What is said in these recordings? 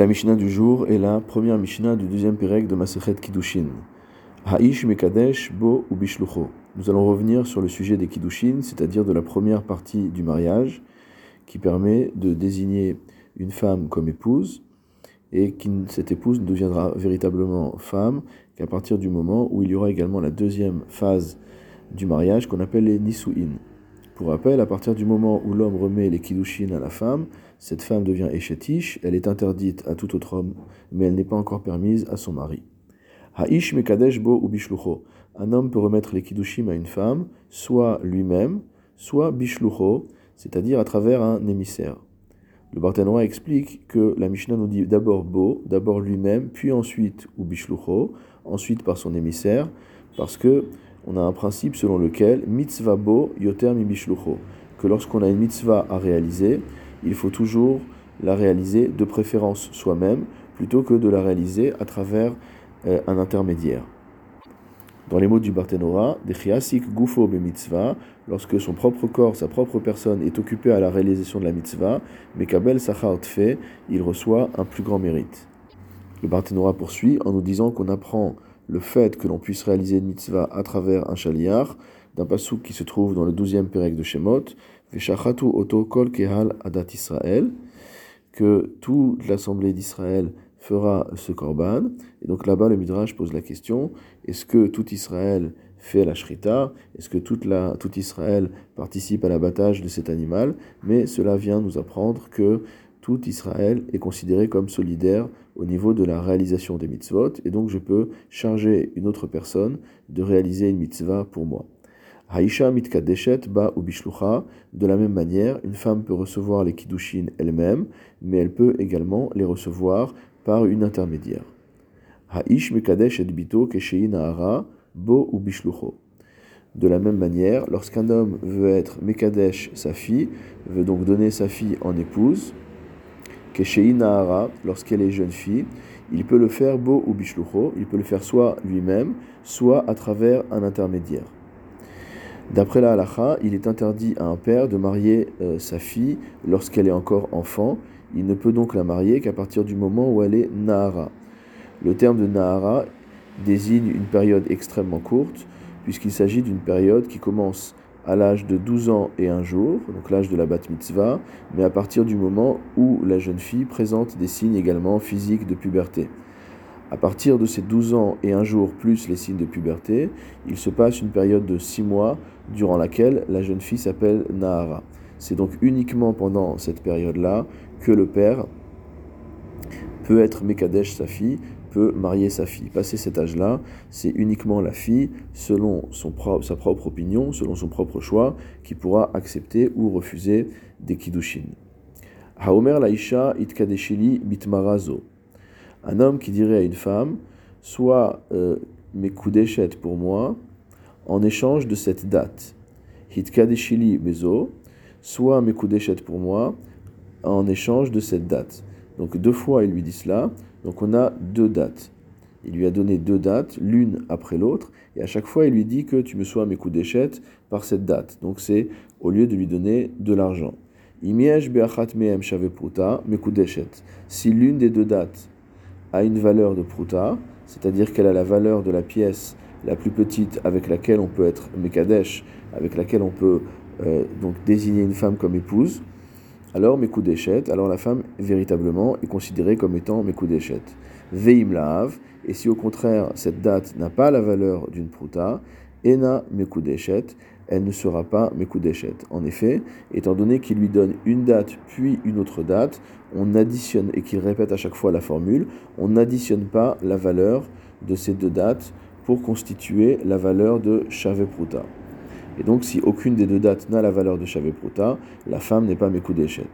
La Mishnah du jour est la première Mishnah du deuxième Pérec de Masechet Kiddushin. Ha'ish Mekadesh Bo ou Bishlucho. Nous allons revenir sur le sujet des Kiddushin, c'est-à-dire de la première partie du mariage, qui permet de désigner une femme comme épouse, et qui, cette épouse ne deviendra véritablement femme qu'à partir du moment où il y aura également la deuxième phase du mariage qu'on appelle les Nisu'in. Pour rappel, à partir du moment où l'homme remet les kiddushin à la femme, cette femme devient échetish, elle est interdite à tout autre homme, mais elle n'est pas encore permise à son mari. Ha'ish mekadesh bo ou bishlucho. Un homme peut remettre les kiddushim à une femme, soit lui-même, soit bishlucho, c'est-à-dire à travers un émissaire. Le Barthénois explique que la Mishnah nous dit d'abord bo, d'abord lui-même, puis ensuite ou bishlucho, ensuite par son émissaire, parce que on a un principe selon lequel mitzvah bo yoter mi que lorsqu'on a une mitzvah à réaliser, il faut toujours la réaliser de préférence soi-même plutôt que de la réaliser à travers euh, un intermédiaire. Dans les mots du Barthénora, Dechiasik gufo be mitzvah, lorsque son propre corps, sa propre personne est occupée à la réalisation de la mitzvah, Mekabel Sachar fait, il reçoit un plus grand mérite. Le Barthénora poursuit en nous disant qu'on apprend le fait que l'on puisse réaliser une mitzvah à travers un chaliar, d'un pasouk qui se trouve dans le 12e pérec de Shemot, Veshachatu oto kol kehal adat Israël, que toute l'assemblée d'Israël fera ce korban. Et donc là-bas, le Midrash pose la question est-ce que tout Israël fait la shrita? Est-ce que tout Israël participe à l'abattage de cet animal? Mais cela vient nous apprendre que tout Israël est considéré comme solidaire au niveau de la réalisation des mitzvot, et donc je peux charger une autre personne de réaliser une mitzvah pour moi. Haïcha mitkadeshet ba ou bishlucha. De la même manière, une femme peut recevoir les kiddushin elle-même, mais elle peut également les recevoir par une intermédiaire. Haïsh mikadesh et bito ou. De la même manière, lorsqu'un homme veut être mekadesh sa fille, veut donc donner sa fille en épouse, lorsqu'elle est jeune fille, il peut le faire beau ou bishlucho, il peut le faire soit lui-même, soit à travers un intermédiaire. D'après la halacha, il est interdit à un père de marier euh, sa fille lorsqu'elle est encore enfant. Il ne peut donc la marier qu'à partir du moment où elle est nahara. Le terme de nahara désigne une période extrêmement courte, puisqu'il s'agit d'une période qui commence à l'âge de 12 ans et un jour, donc l'âge de la bat mitzvah, mais à partir du moment où la jeune fille présente des signes également physiques de puberté. À partir de ces 12 ans et un jour plus les signes de puberté, il se passe une période de 6 mois durant laquelle la jeune fille s'appelle Nahara. C'est donc uniquement pendant cette période-là que le père peut être Mekadesh sa fille, peut marier sa fille. Passé cet âge-là, c'est uniquement la fille, selon son sa propre opinion, selon son propre choix, qui pourra accepter ou refuser des kiddushin. Haomer laisha itkadeshili bitmarazo. Un homme qui dirait à une femme, soit euh, mes pour moi, en échange de cette date. Hitkadeshili bezo, soit mes pour moi, en échange de cette date. Donc deux fois il lui dit cela, donc on a deux dates. Il lui a donné deux dates, l'une après l'autre, et à chaque fois il lui dit que tu me sois mes coups d'échette par cette date. Donc c'est au lieu de lui donner de l'argent. Si l'une des deux dates a une valeur de pruta, c'est-à-dire qu'elle a la valeur de la pièce la plus petite avec laquelle on peut être mekadesh, avec laquelle on peut euh, donc désigner une femme comme épouse, alors mes coups d'échette, alors la femme véritablement est considérée comme étant mes coups d'échette. Veim laav, et si au contraire cette date n'a pas la valeur d'une pruta, ena d'échette, elle ne sera pas mes d'échette. En effet, étant donné qu'il lui donne une date puis une autre date, on additionne, et qu'il répète à chaque fois la formule, on n'additionne pas la valeur de ces deux dates pour constituer la valeur de Chave Pruta. Et donc, si aucune des deux dates n'a la valeur de Pruta, la femme n'est pas Mekudeshet.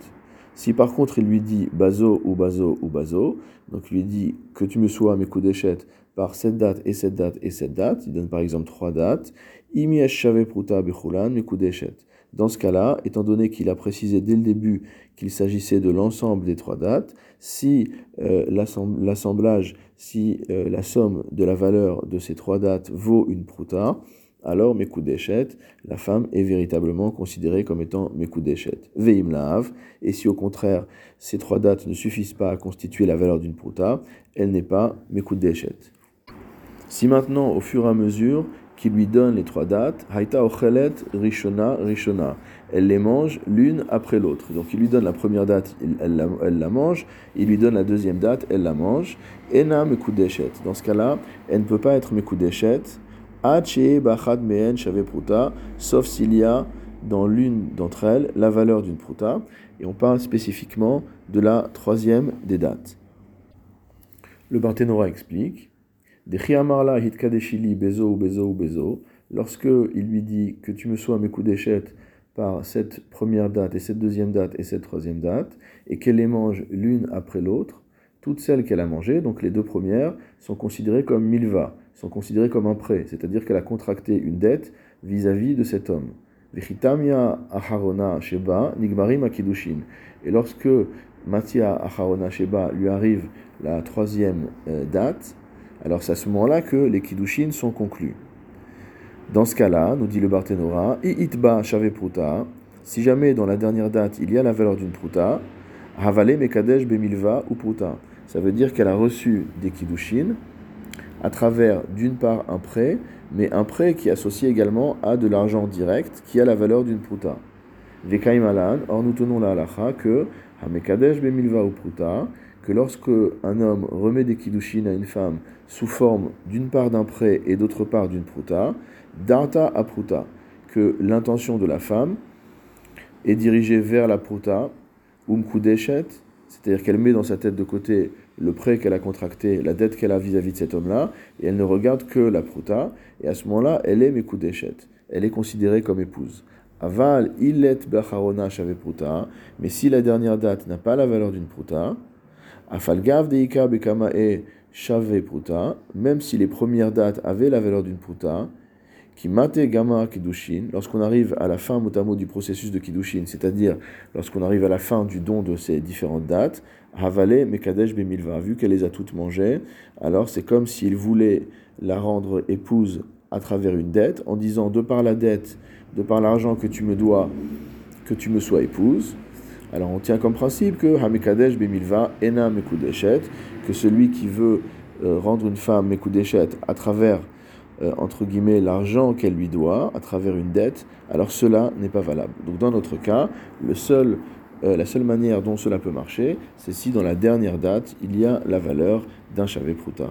Si par contre il lui dit Bazo ou Bazo ou Bazo, donc il lui dit que tu me sois Mekudeshet par cette date et cette date et cette date, il donne par exemple trois dates, Imi Pruta Bechulan Mekudeshet. Dans ce cas-là, étant donné qu'il a précisé dès le début qu'il s'agissait de l'ensemble des trois dates, si euh, l'assemblage, si euh, la somme de la valeur de ces trois dates vaut une pruta, alors Mekudeshet, la femme est véritablement considérée comme étant Mekudeshet. Veim Laav, et si au contraire ces trois dates ne suffisent pas à constituer la valeur d'une pruta, elle n'est pas Mekudeshet. Si maintenant, au fur et à mesure qu'il lui donne les trois dates, Haïta Ochelet Rishona Rishona, elle les mange l'une après l'autre. Donc il lui donne la première date, elle, la, mange, il lui donne la deuxième date, elle la mange. Ena Mekudeshet. Dans ce cas-là, elle ne peut pas être Mekudeshet sauf s'il y a dans l'une d'entre elles la valeur d'une pruta, et on parle spécifiquement de la troisième des dates. Le Barthénora explique bezo ou bezo ou bezo, lorsque il lui dit que tu me sois mes d'échette par cette première date et cette deuxième date et cette troisième date, et qu'elle les mange l'une après l'autre, toutes celles qu'elle a mangées, donc les deux premières, sont considérées comme milva, sont considérées comme un prêt, c'est-à-dire qu'elle a contracté une dette vis-à-vis de cet homme. Et lorsque Matia aharona sheba lui arrive la troisième euh, date, alors c'est à ce moment-là que les kiddushin sont conclus. Dans ce cas-là, nous dit le Barthénora, si jamais dans la dernière date il y a la valeur d'une pruta, havale mekadesh bemilva ou pruta. Ça veut dire qu'elle a reçu des kiddushin à travers d'une part un prêt, mais un prêt qui est associé également à de l'argent direct qui a la valeur d'une pruta. Or nous tenons la halacha que hamekadesh bemilva ou pruta, que lorsque un homme remet des kiddushin à une femme sous forme d'une part d'un prêt et d'autre part d'une pruta, darta a pruta, que l'intention de la femme est dirigée vers la pruta, umkudeshet, c'est-à-dire qu'elle met dans sa tête de côté le prêt qu'elle a contracté, la dette qu'elle a vis-à-vis de cet homme-là, et elle ne regarde que la pruta, et à ce moment-là, elle est Mekudeshet. Elle est considérée comme épouse. Aval, illet bacharona shave pruta, mais si la dernière date n'a pas la valeur d'une pruta, afalgav deika bekamae shave pruta, même si les premières dates avaient la valeur d'une pruta, qui mate gamma kiddushin, lorsqu'on arrive à la fin motamo du processus de kiddushin, c'est-à-dire lorsqu'on arrive à la fin du don de ces différentes dates, havale mekadesh bemilva, vu qu'elle les a toutes mangées, alors c'est comme s'il voulait la rendre épouse à travers une dette, en disant de par la dette, de par l'argent que tu me dois, que tu me sois épouse. Alors on tient comme principe que hamekadesh bemilva ena mekudeshet, que celui qui veut euh, rendre une femme mekudeshet à travers euh, entre guillemets, l'argent qu'elle lui doit à travers une dette, alors cela n'est pas valable. Donc dans notre cas, euh, la seule manière dont cela peut marcher, c'est si dans la dernière date, il y a la valeur d'un chavé pruta.